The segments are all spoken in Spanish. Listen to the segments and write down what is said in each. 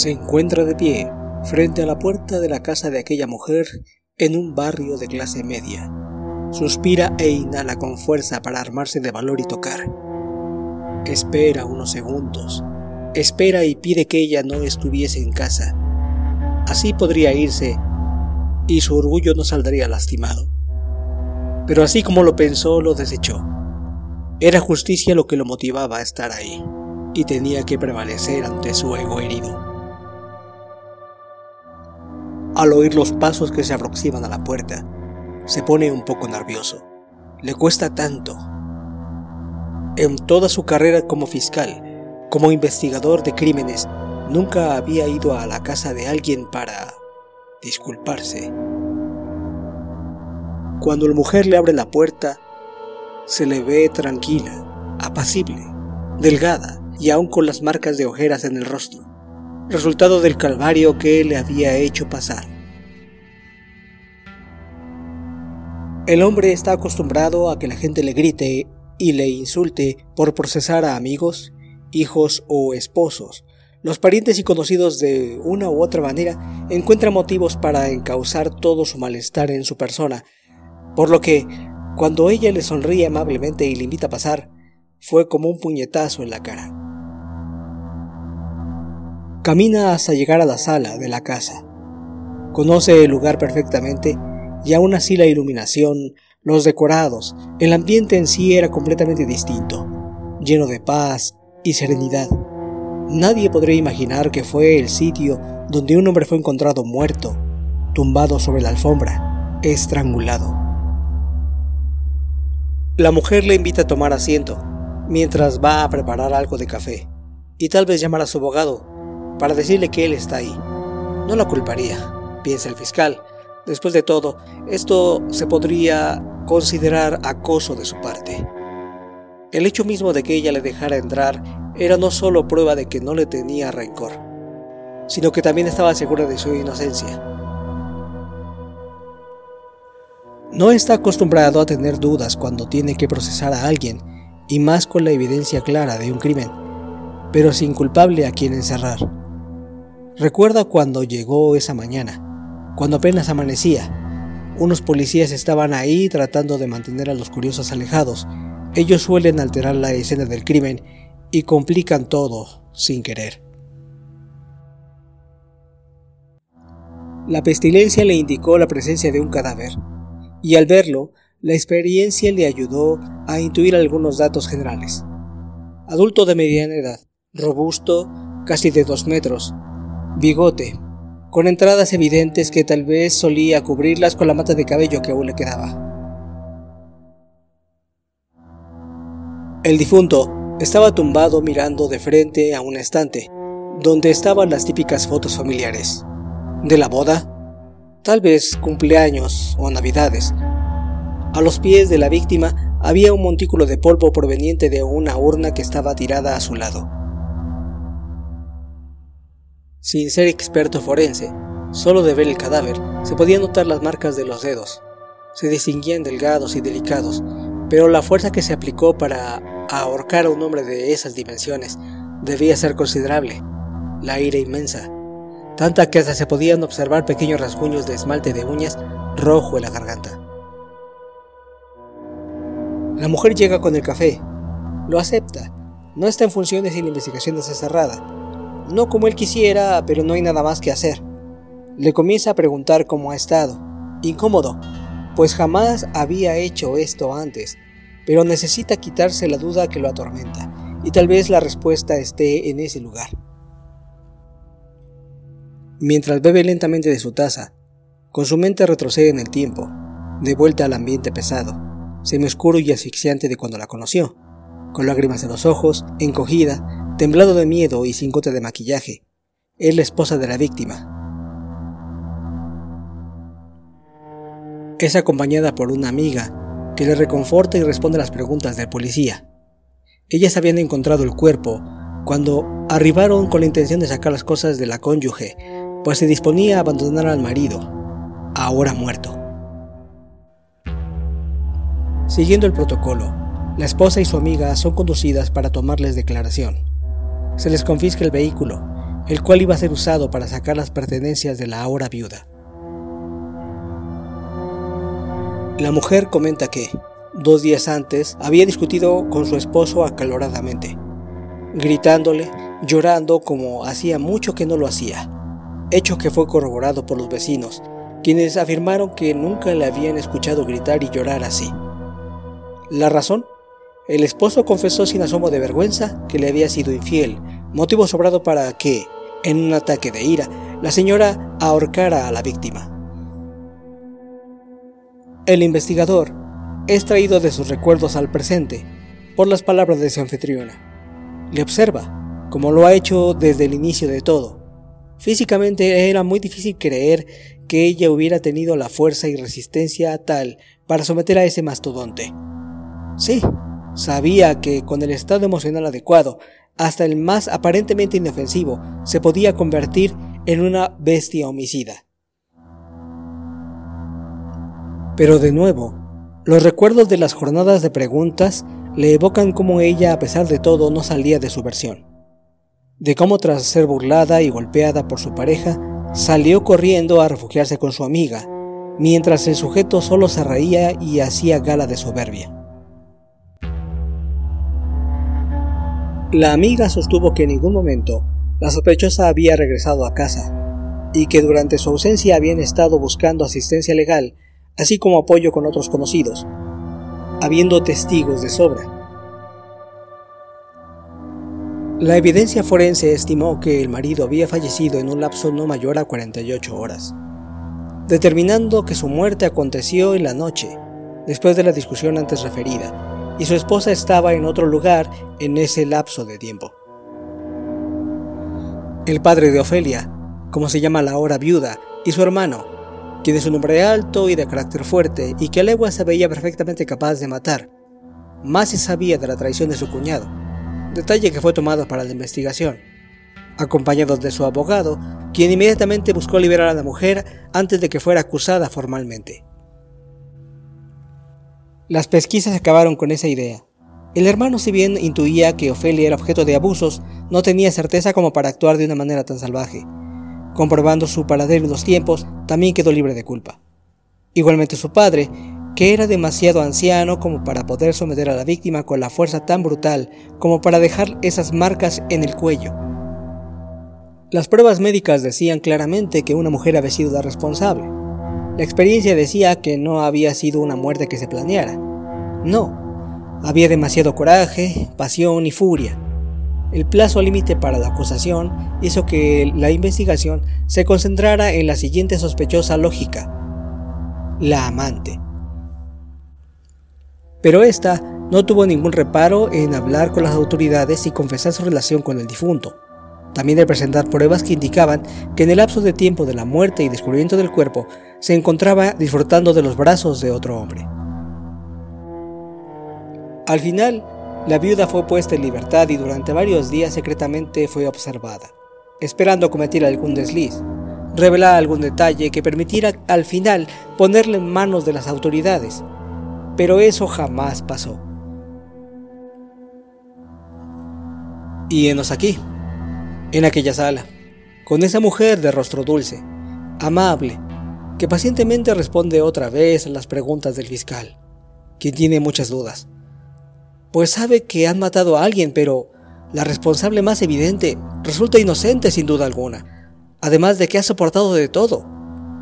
Se encuentra de pie frente a la puerta de la casa de aquella mujer en un barrio de clase media. Suspira e inhala con fuerza para armarse de valor y tocar. Espera unos segundos. Espera y pide que ella no estuviese en casa. Así podría irse y su orgullo no saldría lastimado. Pero así como lo pensó, lo desechó. Era justicia lo que lo motivaba a estar ahí, y tenía que prevalecer ante su ego herido. Al oír los pasos que se aproximan a la puerta, se pone un poco nervioso. Le cuesta tanto. En toda su carrera como fiscal, como investigador de crímenes, nunca había ido a la casa de alguien para disculparse. Cuando la mujer le abre la puerta, se le ve tranquila, apacible, delgada y aún con las marcas de ojeras en el rostro, resultado del calvario que le había hecho pasar. El hombre está acostumbrado a que la gente le grite y le insulte por procesar a amigos, hijos o esposos. Los parientes y conocidos de una u otra manera encuentran motivos para encauzar todo su malestar en su persona, por lo que, cuando ella le sonríe amablemente y le invita a pasar, fue como un puñetazo en la cara. Camina hasta llegar a la sala de la casa. Conoce el lugar perfectamente y aún así la iluminación, los decorados, el ambiente en sí era completamente distinto, lleno de paz y serenidad. Nadie podría imaginar que fue el sitio donde un hombre fue encontrado muerto, tumbado sobre la alfombra, estrangulado. La mujer le invita a tomar asiento, mientras va a preparar algo de café, y tal vez llamar a su abogado para decirle que él está ahí. No la culparía, piensa el fiscal, Después de todo, esto se podría considerar acoso de su parte. El hecho mismo de que ella le dejara entrar era no solo prueba de que no le tenía rencor, sino que también estaba segura de su inocencia. No está acostumbrado a tener dudas cuando tiene que procesar a alguien, y más con la evidencia clara de un crimen, pero sin culpable a quien encerrar. Recuerda cuando llegó esa mañana cuando apenas amanecía. Unos policías estaban ahí tratando de mantener a los curiosos alejados. Ellos suelen alterar la escena del crimen y complican todo sin querer. La pestilencia le indicó la presencia de un cadáver, y al verlo, la experiencia le ayudó a intuir algunos datos generales. Adulto de mediana edad, robusto, casi de dos metros, bigote, con entradas evidentes que tal vez solía cubrirlas con la mata de cabello que aún le quedaba. El difunto estaba tumbado mirando de frente a un estante, donde estaban las típicas fotos familiares. ¿De la boda? Tal vez cumpleaños o navidades. A los pies de la víctima había un montículo de polvo proveniente de una urna que estaba tirada a su lado. Sin ser experto forense, solo de ver el cadáver se podían notar las marcas de los dedos. Se distinguían delgados y delicados, pero la fuerza que se aplicó para ahorcar a un hombre de esas dimensiones debía ser considerable. La ira inmensa, tanta que hasta se podían observar pequeños rasguños de esmalte de uñas rojo en la garganta. La mujer llega con el café, lo acepta, no está en funciones y la investigación está cerrada no como él quisiera, pero no hay nada más que hacer. Le comienza a preguntar cómo ha estado. Incómodo, pues jamás había hecho esto antes, pero necesita quitarse la duda que lo atormenta, y tal vez la respuesta esté en ese lugar. Mientras bebe lentamente de su taza, con su mente retrocede en el tiempo, de vuelta al ambiente pesado, semioscuro y asfixiante de cuando la conoció, con lágrimas en los ojos, encogida, temblado de miedo y sin gota de maquillaje. Es la esposa de la víctima. Es acompañada por una amiga que le reconforta y responde a las preguntas del policía. Ellas habían encontrado el cuerpo cuando arribaron con la intención de sacar las cosas de la cónyuge, pues se disponía a abandonar al marido, ahora muerto. Siguiendo el protocolo, la esposa y su amiga son conducidas para tomarles declaración se les confisca el vehículo. el cual iba a ser usado para sacar las pertenencias de la ahora viuda. La mujer comenta que, dos días antes, había discutido con su esposo acaloradamente, gritándole, llorando como hacía mucho que no lo hacía, hecho que fue corroborado por los vecinos, quienes afirmaron que nunca le habían escuchado gritar y llorar así. ¿La razón? El esposo confesó sin asomo de vergüenza que le había sido infiel, motivo sobrado para que, en un ataque de ira, la señora ahorcara a la víctima. El investigador es traído de sus recuerdos al presente por las palabras de su anfitriona. Le observa, como lo ha hecho desde el inicio de todo. Físicamente era muy difícil creer que ella hubiera tenido la fuerza y resistencia tal para someter a ese mastodonte. Sí, sabía que con el estado emocional adecuado, hasta el más aparentemente inofensivo se podía convertir en una bestia homicida. Pero de nuevo, los recuerdos de las jornadas de preguntas le evocan cómo ella a pesar de todo no salía de su versión. De cómo tras ser burlada y golpeada por su pareja, salió corriendo a refugiarse con su amiga, mientras el sujeto solo se reía y hacía gala de soberbia. La amiga sostuvo que en ningún momento la sospechosa había regresado a casa y que durante su ausencia habían estado buscando asistencia legal, así como apoyo con otros conocidos, habiendo testigos de sobra. La evidencia forense estimó que el marido había fallecido en un lapso no mayor a 48 horas, determinando que su muerte aconteció en la noche, después de la discusión antes referida, y su esposa estaba en otro lugar en ese lapso de tiempo. El padre de Ofelia, como se llama la ahora viuda, y su hermano, quien es un hombre alto y de carácter fuerte y que a legua se veía perfectamente capaz de matar, más se sabía de la traición de su cuñado, detalle que fue tomado para la investigación, acompañados de su abogado, quien inmediatamente buscó liberar a la mujer antes de que fuera acusada formalmente. Las pesquisas acabaron con esa idea. El hermano, si bien intuía que Ofelia era objeto de abusos, no tenía certeza como para actuar de una manera tan salvaje. Comprobando su paradero en los tiempos, también quedó libre de culpa. Igualmente su padre, que era demasiado anciano como para poder someter a la víctima con la fuerza tan brutal como para dejar esas marcas en el cuello. Las pruebas médicas decían claramente que una mujer había sido la responsable. La experiencia decía que no había sido una muerte que se planeara. No, había demasiado coraje, pasión y furia. El plazo límite para la acusación hizo que la investigación se concentrara en la siguiente sospechosa lógica, la amante. Pero esta no tuvo ningún reparo en hablar con las autoridades y confesar su relación con el difunto. También de presentar pruebas que indicaban que en el lapso de tiempo de la muerte y descubrimiento del cuerpo se encontraba disfrutando de los brazos de otro hombre. Al final, la viuda fue puesta en libertad y durante varios días secretamente fue observada, esperando cometer algún desliz, revelar algún detalle que permitiera al final ponerle en manos de las autoridades. Pero eso jamás pasó. Y enos aquí en aquella sala, con esa mujer de rostro dulce, amable, que pacientemente responde otra vez a las preguntas del fiscal, quien tiene muchas dudas. Pues sabe que han matado a alguien, pero la responsable más evidente resulta inocente sin duda alguna, además de que ha soportado de todo,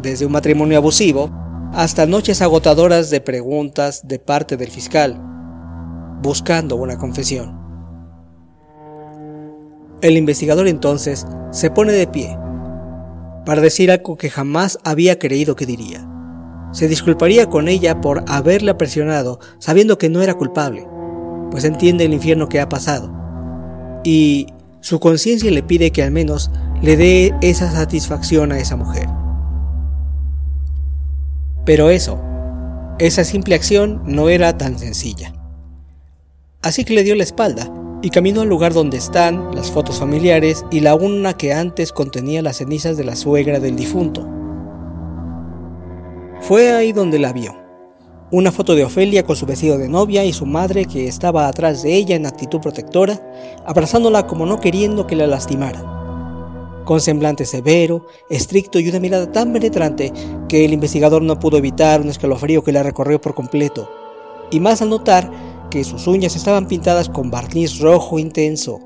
desde un matrimonio abusivo hasta noches agotadoras de preguntas de parte del fiscal, buscando una confesión. El investigador entonces se pone de pie para decir algo que jamás había creído que diría. Se disculparía con ella por haberla presionado sabiendo que no era culpable, pues entiende el infierno que ha pasado. Y su conciencia le pide que al menos le dé esa satisfacción a esa mujer. Pero eso, esa simple acción no era tan sencilla. Así que le dio la espalda y caminó al lugar donde están las fotos familiares y la una que antes contenía las cenizas de la suegra del difunto. Fue ahí donde la vio. Una foto de Ofelia con su vestido de novia y su madre que estaba atrás de ella en actitud protectora, abrazándola como no queriendo que la lastimara. con semblante severo, estricto y una mirada tan penetrante que el investigador no pudo evitar un escalofrío que la recorrió por completo, y más al notar que sus uñas estaban pintadas con barniz rojo intenso,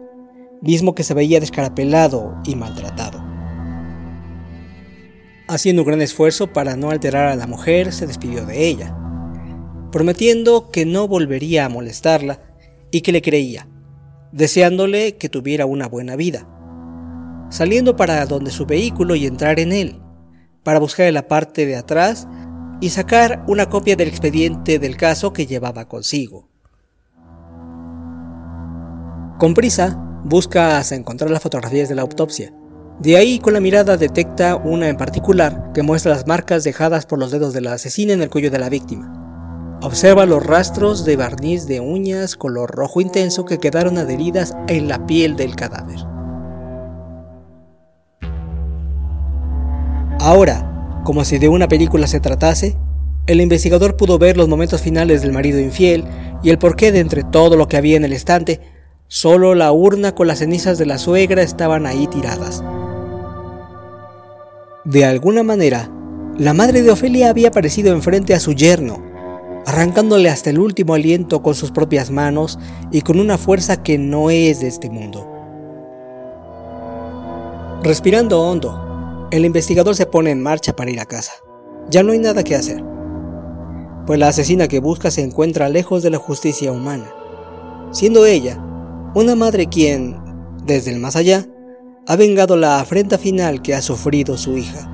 mismo que se veía descarapelado y maltratado. Haciendo un gran esfuerzo para no alterar a la mujer, se despidió de ella, prometiendo que no volvería a molestarla y que le creía, deseándole que tuviera una buena vida, saliendo para donde su vehículo y entrar en él, para buscar en la parte de atrás y sacar una copia del expediente del caso que llevaba consigo. Con prisa, busca hasta encontrar las fotografías de la autopsia. De ahí con la mirada detecta una en particular que muestra las marcas dejadas por los dedos de la asesina en el cuello de la víctima. Observa los rastros de barniz de uñas color rojo intenso que quedaron adheridas en la piel del cadáver. Ahora, como si de una película se tratase, el investigador pudo ver los momentos finales del marido infiel y el porqué de entre todo lo que había en el estante, solo la urna con las cenizas de la suegra estaban ahí tiradas. De alguna manera, la madre de Ofelia había aparecido enfrente a su yerno, arrancándole hasta el último aliento con sus propias manos y con una fuerza que no es de este mundo. Respirando hondo, el investigador se pone en marcha para ir a casa. Ya no hay nada que hacer, pues la asesina que busca se encuentra lejos de la justicia humana, siendo ella una madre quien, desde el más allá, ha vengado la afrenta final que ha sufrido su hija.